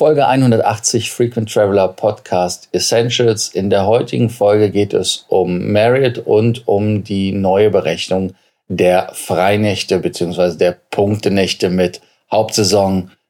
Folge 180 Frequent Traveler Podcast Essentials. In der heutigen Folge geht es um Marriott und um die neue Berechnung der Freinächte bzw. der Punktenächte mit Hauptsaison,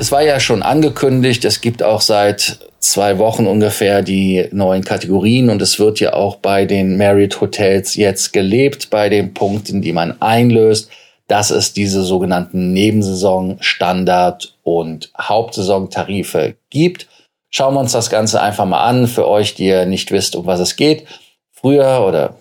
Es war ja schon angekündigt, es gibt auch seit zwei Wochen ungefähr die neuen Kategorien und es wird ja auch bei den Marriott Hotels jetzt gelebt, bei den Punkten, die man einlöst dass es diese sogenannten Nebensaison, Standard und Hauptsaisontarife gibt. Schauen wir uns das Ganze einfach mal an. Für euch, die ihr nicht wisst, um was es geht. Früher oder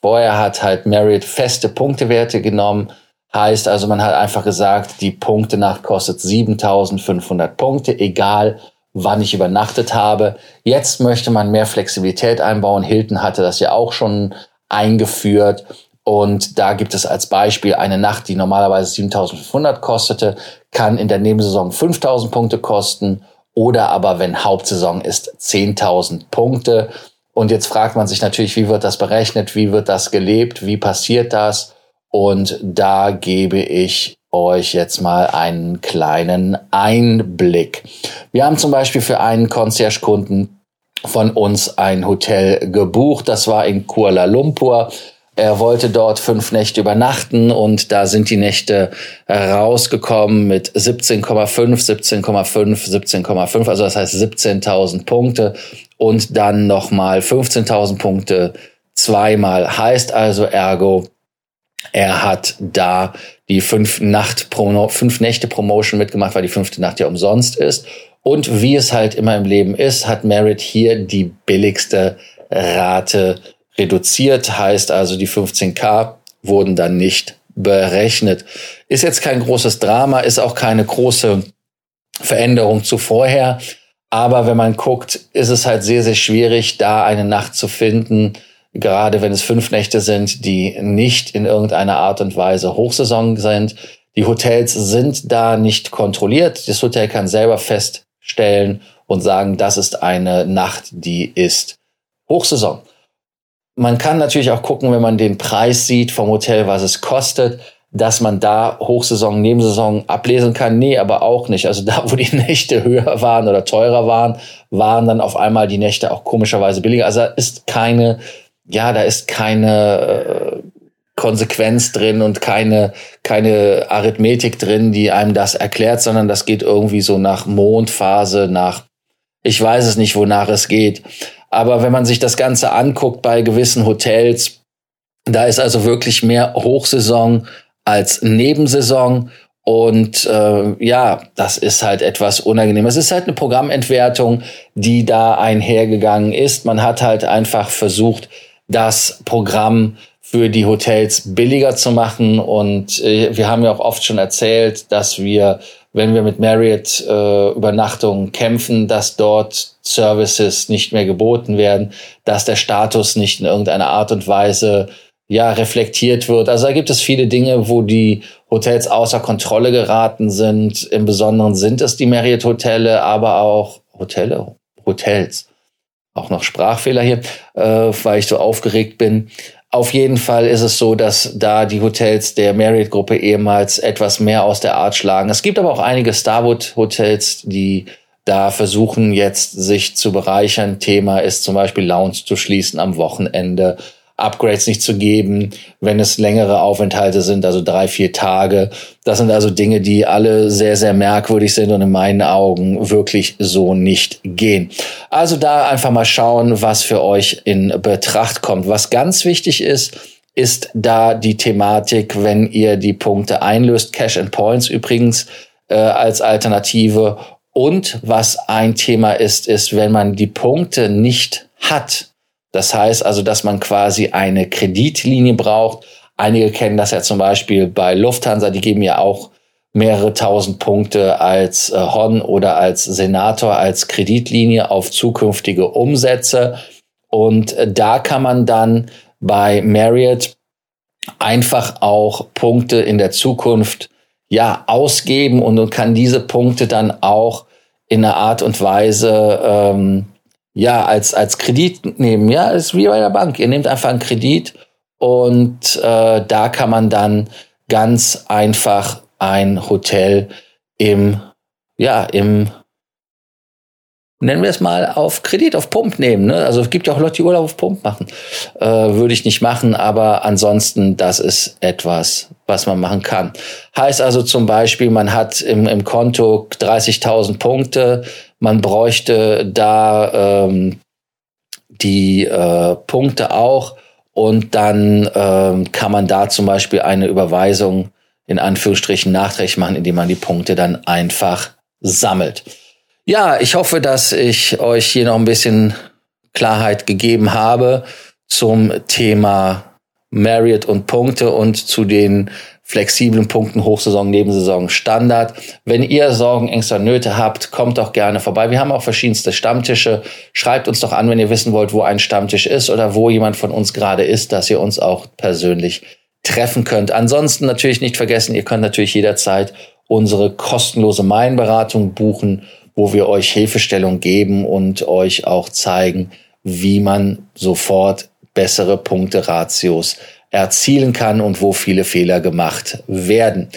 vorher hat halt Marriott feste Punktewerte genommen. Heißt also, man hat einfach gesagt, die Punktenacht kostet 7500 Punkte, egal wann ich übernachtet habe. Jetzt möchte man mehr Flexibilität einbauen. Hilton hatte das ja auch schon eingeführt. Und da gibt es als Beispiel eine Nacht, die normalerweise 7500 kostete, kann in der Nebensaison 5000 Punkte kosten oder aber, wenn Hauptsaison ist, 10.000 Punkte. Und jetzt fragt man sich natürlich, wie wird das berechnet? Wie wird das gelebt? Wie passiert das? Und da gebe ich euch jetzt mal einen kleinen Einblick. Wir haben zum Beispiel für einen Concierge-Kunden von uns ein Hotel gebucht. Das war in Kuala Lumpur. Er wollte dort fünf Nächte übernachten und da sind die Nächte rausgekommen mit 17,5, 17,5, 17,5, also das heißt 17.000 Punkte und dann nochmal 15.000 Punkte zweimal. Heißt also ergo, er hat da die fünf, Nacht -Promo fünf Nächte Promotion mitgemacht, weil die fünfte Nacht ja umsonst ist. Und wie es halt immer im Leben ist, hat Merit hier die billigste Rate reduziert, heißt also die 15k wurden dann nicht berechnet. Ist jetzt kein großes Drama, ist auch keine große Veränderung zu vorher. Aber wenn man guckt, ist es halt sehr, sehr schwierig, da eine Nacht zu finden, gerade wenn es fünf Nächte sind, die nicht in irgendeiner Art und Weise Hochsaison sind. Die Hotels sind da nicht kontrolliert. Das Hotel kann selber feststellen und sagen, das ist eine Nacht, die ist Hochsaison. Man kann natürlich auch gucken, wenn man den Preis sieht vom Hotel, was es kostet, dass man da Hochsaison, Nebensaison ablesen kann. Nee, aber auch nicht. Also da, wo die Nächte höher waren oder teurer waren, waren dann auf einmal die Nächte auch komischerweise billiger. Also da ist keine, ja, da ist keine äh, Konsequenz drin und keine, keine Arithmetik drin, die einem das erklärt, sondern das geht irgendwie so nach Mondphase, nach, ich weiß es nicht, wonach es geht. Aber wenn man sich das Ganze anguckt bei gewissen Hotels, da ist also wirklich mehr Hochsaison als Nebensaison. Und äh, ja, das ist halt etwas unangenehm. Es ist halt eine Programmentwertung, die da einhergegangen ist. Man hat halt einfach versucht, das Programm für die Hotels billiger zu machen. Und äh, wir haben ja auch oft schon erzählt, dass wir wenn wir mit Marriott äh, Übernachtungen kämpfen, dass dort Services nicht mehr geboten werden, dass der Status nicht in irgendeiner Art und Weise ja reflektiert wird. Also da gibt es viele Dinge, wo die Hotels außer Kontrolle geraten sind. Im Besonderen sind es die Marriott Hotelle, aber auch Hotelle, Hotels. Auch noch Sprachfehler hier, äh, weil ich so aufgeregt bin. Auf jeden Fall ist es so, dass da die Hotels der Marriott-Gruppe ehemals etwas mehr aus der Art schlagen. Es gibt aber auch einige Starwood-Hotels, die da versuchen jetzt sich zu bereichern. Thema ist zum Beispiel Lounge zu schließen am Wochenende Upgrades nicht zu geben, wenn es längere Aufenthalte sind, also drei, vier Tage. Das sind also Dinge, die alle sehr, sehr merkwürdig sind und in meinen Augen wirklich so nicht gehen. Also da einfach mal schauen, was für euch in Betracht kommt. Was ganz wichtig ist, ist da die Thematik, wenn ihr die Punkte einlöst, Cash and Points übrigens äh, als Alternative. Und was ein Thema ist, ist, wenn man die Punkte nicht hat, das heißt also, dass man quasi eine Kreditlinie braucht. Einige kennen das ja zum Beispiel bei Lufthansa, die geben ja auch mehrere tausend Punkte als äh, Hon oder als Senator als Kreditlinie auf zukünftige Umsätze. Und äh, da kann man dann bei Marriott einfach auch Punkte in der Zukunft ja ausgeben und, und kann diese Punkte dann auch in einer Art und Weise ähm, ja als als Kredit nehmen. Ja, ist wie bei der Bank. Ihr nehmt einfach einen Kredit und äh, da kann man dann ganz einfach ein Hotel im ja im nennen wir es mal, auf Kredit, auf Pump nehmen. Ne? Also es gibt ja auch Leute, die Urlaub auf Pump machen. Äh, würde ich nicht machen, aber ansonsten, das ist etwas, was man machen kann. Heißt also zum Beispiel, man hat im, im Konto 30.000 Punkte, man bräuchte da ähm, die äh, Punkte auch und dann ähm, kann man da zum Beispiel eine Überweisung in Anführungsstrichen nachträglich machen, indem man die Punkte dann einfach sammelt. Ja, ich hoffe, dass ich euch hier noch ein bisschen Klarheit gegeben habe zum Thema Marriott und Punkte und zu den flexiblen Punkten Hochsaison, Nebensaison, Standard. Wenn ihr Sorgen, Ängste Nöte habt, kommt doch gerne vorbei. Wir haben auch verschiedenste Stammtische. Schreibt uns doch an, wenn ihr wissen wollt, wo ein Stammtisch ist oder wo jemand von uns gerade ist, dass ihr uns auch persönlich treffen könnt. Ansonsten natürlich nicht vergessen, ihr könnt natürlich jederzeit unsere kostenlose Mainberatung buchen wo wir euch Hilfestellung geben und euch auch zeigen, wie man sofort bessere Punkte-Ratios erzielen kann und wo viele Fehler gemacht werden.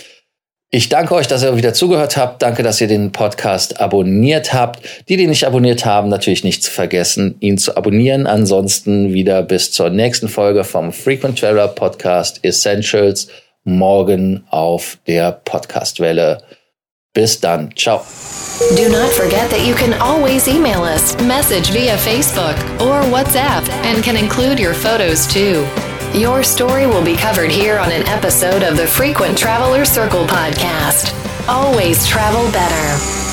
Ich danke euch, dass ihr wieder zugehört habt. Danke, dass ihr den Podcast abonniert habt. Die, die nicht abonniert haben, natürlich nicht zu vergessen, ihn zu abonnieren. Ansonsten wieder bis zur nächsten Folge vom Frequent Traveler Podcast Essentials morgen auf der Podcastwelle. Bis dann. Ciao. Do not forget that you can always email us, message via Facebook or WhatsApp, and can include your photos too. Your story will be covered here on an episode of the Frequent Traveler Circle podcast. Always travel better.